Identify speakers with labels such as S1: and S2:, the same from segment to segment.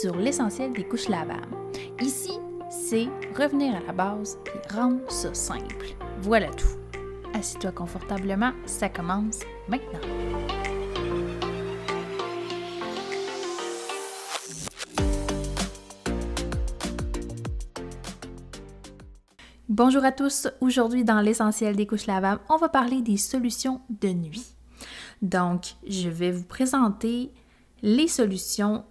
S1: sur l'essentiel des couches lavables. Ici, c'est revenir à la base et rendre ça simple. Voilà tout. Assis-toi confortablement, ça commence maintenant. Bonjour à tous. Aujourd'hui, dans l'essentiel des couches lavables, on va parler des solutions de nuit. Donc, je vais vous présenter les solutions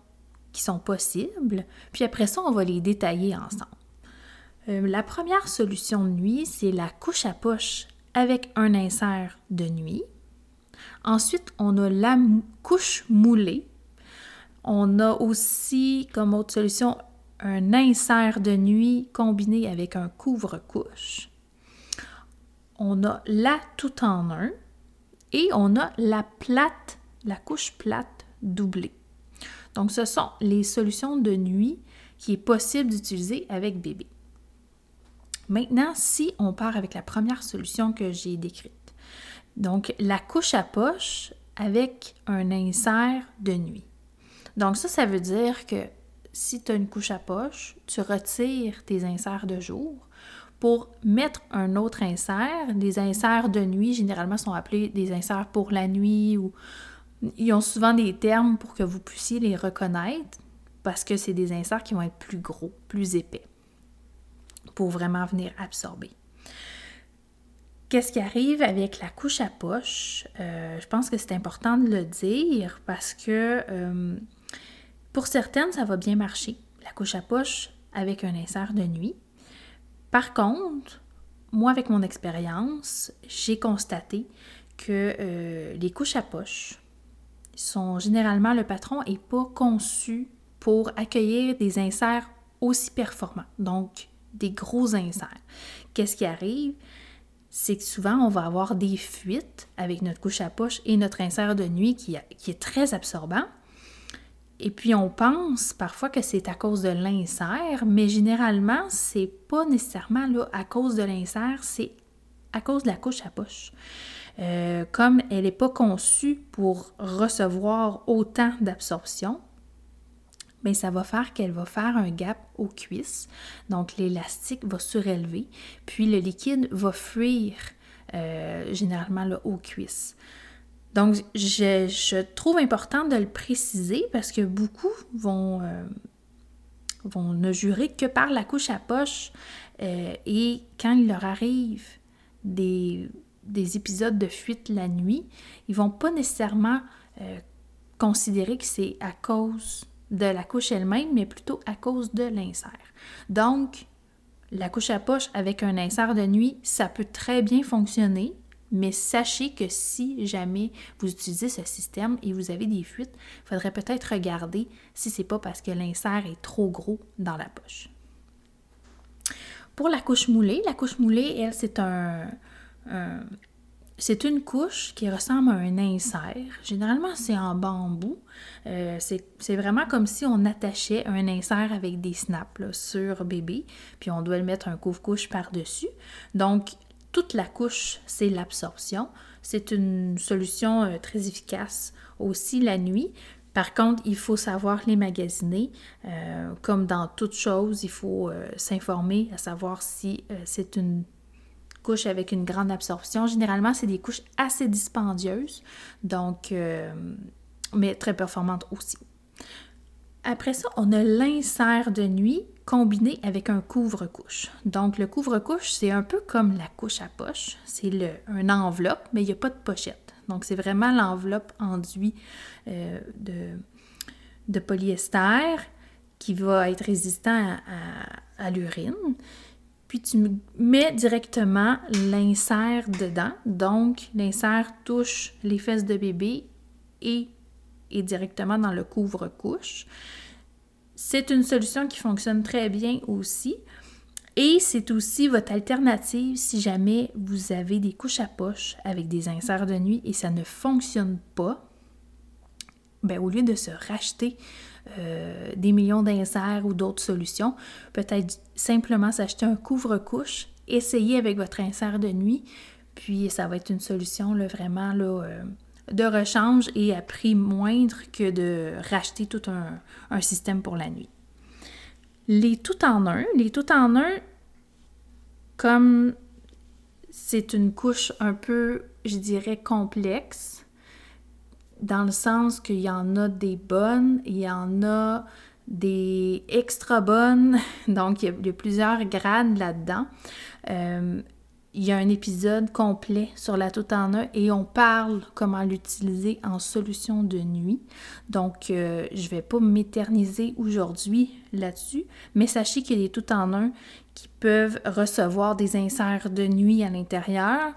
S1: qui sont possibles, puis après ça, on va les détailler ensemble. Euh, la première solution de nuit, c'est la couche à poche avec un insert de nuit. Ensuite, on a la couche moulée. On a aussi comme autre solution un insert de nuit combiné avec un couvre-couche. On a la tout en un et on a la plate, la couche plate doublée. Donc, ce sont les solutions de nuit qui est possible d'utiliser avec bébé. Maintenant, si on part avec la première solution que j'ai décrite, donc la couche à poche avec un insert de nuit. Donc ça, ça veut dire que si tu as une couche à poche, tu retires tes inserts de jour pour mettre un autre insert. Les inserts de nuit, généralement, sont appelés des inserts pour la nuit ou ils ont souvent des termes pour que vous puissiez les reconnaître parce que c'est des inserts qui vont être plus gros, plus épais pour vraiment venir absorber. Qu'est-ce qui arrive avec la couche à poche? Euh, je pense que c'est important de le dire parce que euh, pour certaines, ça va bien marcher, la couche à poche avec un insert de nuit. Par contre, moi, avec mon expérience, j'ai constaté que euh, les couches à poche, sont généralement, le patron n'est pas conçu pour accueillir des inserts aussi performants, donc des gros inserts. Qu'est-ce qui arrive? C'est que souvent, on va avoir des fuites avec notre couche à poche et notre insert de nuit qui, est très absorbant. Et puis, on pense parfois que c'est à cause de l'insert, mais généralement, c'est pas nécessairement à cause de l'insert, c'est à cause de la couche à poche. Euh, comme elle n'est pas conçue pour recevoir autant d'absorption, mais ben, ça va faire qu'elle va faire un gap aux cuisses. Donc l'élastique va surélever, puis le liquide va fuir euh, généralement aux cuisses. Donc je, trouve important de le préciser parce que beaucoup vont, euh, vont ne jurer que par la couche à poche et quand il leur arrive des des épisodes de fuite la nuit, ils vont pas nécessairement euh, considérer que c'est à cause de la couche elle-même, mais plutôt à cause de l'insert. Donc, la couche à poche avec un insert de nuit, ça peut très bien fonctionner, mais sachez que si jamais vous utilisez ce système et vous avez des fuites, il faudrait peut-être regarder si c'est pas parce que l'insert est trop gros dans la poche. Pour la couche moulée, la couche moulée, elle, c'est un, euh, c'est une couche qui ressemble à un insert. Généralement, c'est en bambou. Euh, c'est vraiment comme si on attachait un insert avec des snaps sur bébé, puis on doit le mettre un couvre-couche par-dessus. Donc, toute la couche, c'est l'absorption. C'est une solution euh, très efficace aussi la nuit. Par contre, il faut savoir les magasiner. comme dans toute chose, il faut s'informer à savoir si c'est une couches avec une grande absorption. Généralement, c'est des couches assez dispendieuses, donc, euh, mais très performantes aussi. Après ça, on a l'insert de nuit combiné avec un couvre-couche. Donc, le couvre-couche, c'est un peu comme la couche à poche. C'est un enveloppe, mais il n'y a pas de pochette. Donc, c'est vraiment l'enveloppe enduit euh, de, de, polyester qui va être résistant à l'urine puis tu mets directement l'insert dedans. Donc, l'insert touche les fesses de bébé et est directement dans le couvre-couche. C'est une solution qui fonctionne très bien aussi. Et c'est aussi votre alternative si jamais vous avez des couches à poche avec des inserts de nuit et ça ne fonctionne pas. Ben, au lieu de se racheter euh, des millions d'inserts ou d'autres solutions. Peut-être simplement s'acheter un couvre-couche, essayer avec votre insert de nuit, puis ça va être une solution là, vraiment là, euh, de rechange et à prix moindre que de racheter tout un, un système pour la nuit. Les tout en un, les tout en un, comme c'est une couche un peu, je dirais, complexe, dans le sens qu'il y en a des bonnes, il y en a des extra bonnes, donc il y a, plusieurs grades là-dedans. Euh, il y a un épisode complet sur la tout en un et on parle comment l'utiliser en solution de nuit. Donc, euh, je ne vais pas m'éterniser aujourd'hui là-dessus, mais sachez qu'il y a des tout en un qui peuvent recevoir des inserts de nuit à l'intérieur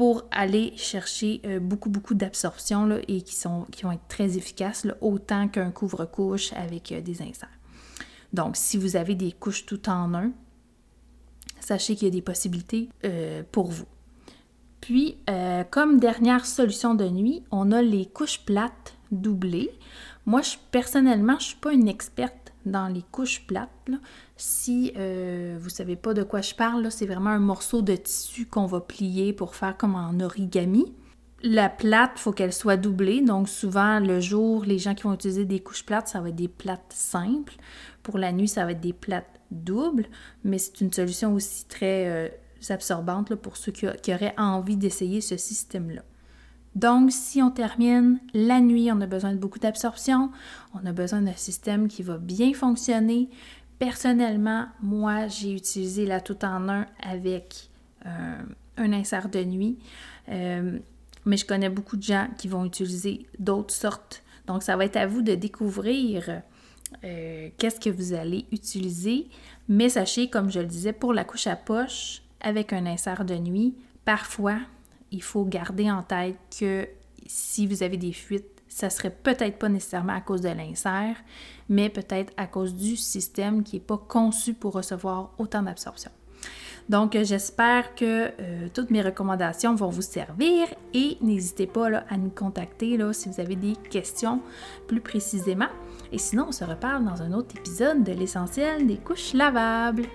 S1: pour aller chercher euh, beaucoup, beaucoup d'absorption et qui, sont, qui vont être très efficaces, autant qu'un couvre-couche avec euh, des inserts. Donc, si vous avez des couches tout en un, sachez qu'il y a des possibilités euh, pour vous. Puis, comme dernière solution de nuit, on a les couches plates doublées. Moi, je, personnellement, je ne suis pas une experte dans les couches plates. Si euh, vous ne savez pas de quoi je parle, c'est vraiment un morceau de tissu qu'on va plier pour faire comme en origami. La plate, il faut qu'elle soit doublée. Donc, souvent, le jour, les gens qui vont utiliser des couches plates, ça va être des plates simples. Pour la nuit, ça va être des plates double, mais c'est une solution aussi très euh, absorbante pour ceux qui, auraient envie d'essayer ce système-là. Donc, si on termine la nuit, on a besoin de beaucoup d'absorption, on a besoin d'un système qui va bien fonctionner. Personnellement, moi, j'ai utilisé la tout en un avec euh, un insert de nuit, euh, mais je connais beaucoup de gens qui vont utiliser d'autres sortes. Donc, ça va être à vous de découvrir euh, qu'est-ce que vous allez utiliser. Mais sachez, comme je le disais, pour la couche à poche, avec un insert de nuit, parfois, il faut garder en tête que si vous avez des fuites, ça serait peut-être pas nécessairement à cause de l'insert, mais peut-être à cause du système qui n'est pas conçu pour recevoir autant d'absorption. Donc, j'espère que euh, toutes mes recommandations vont vous servir et n'hésitez pas à nous contacter si vous avez des questions plus précisément. Et sinon, on se reparle dans un autre épisode de l'essentiel des couches lavables.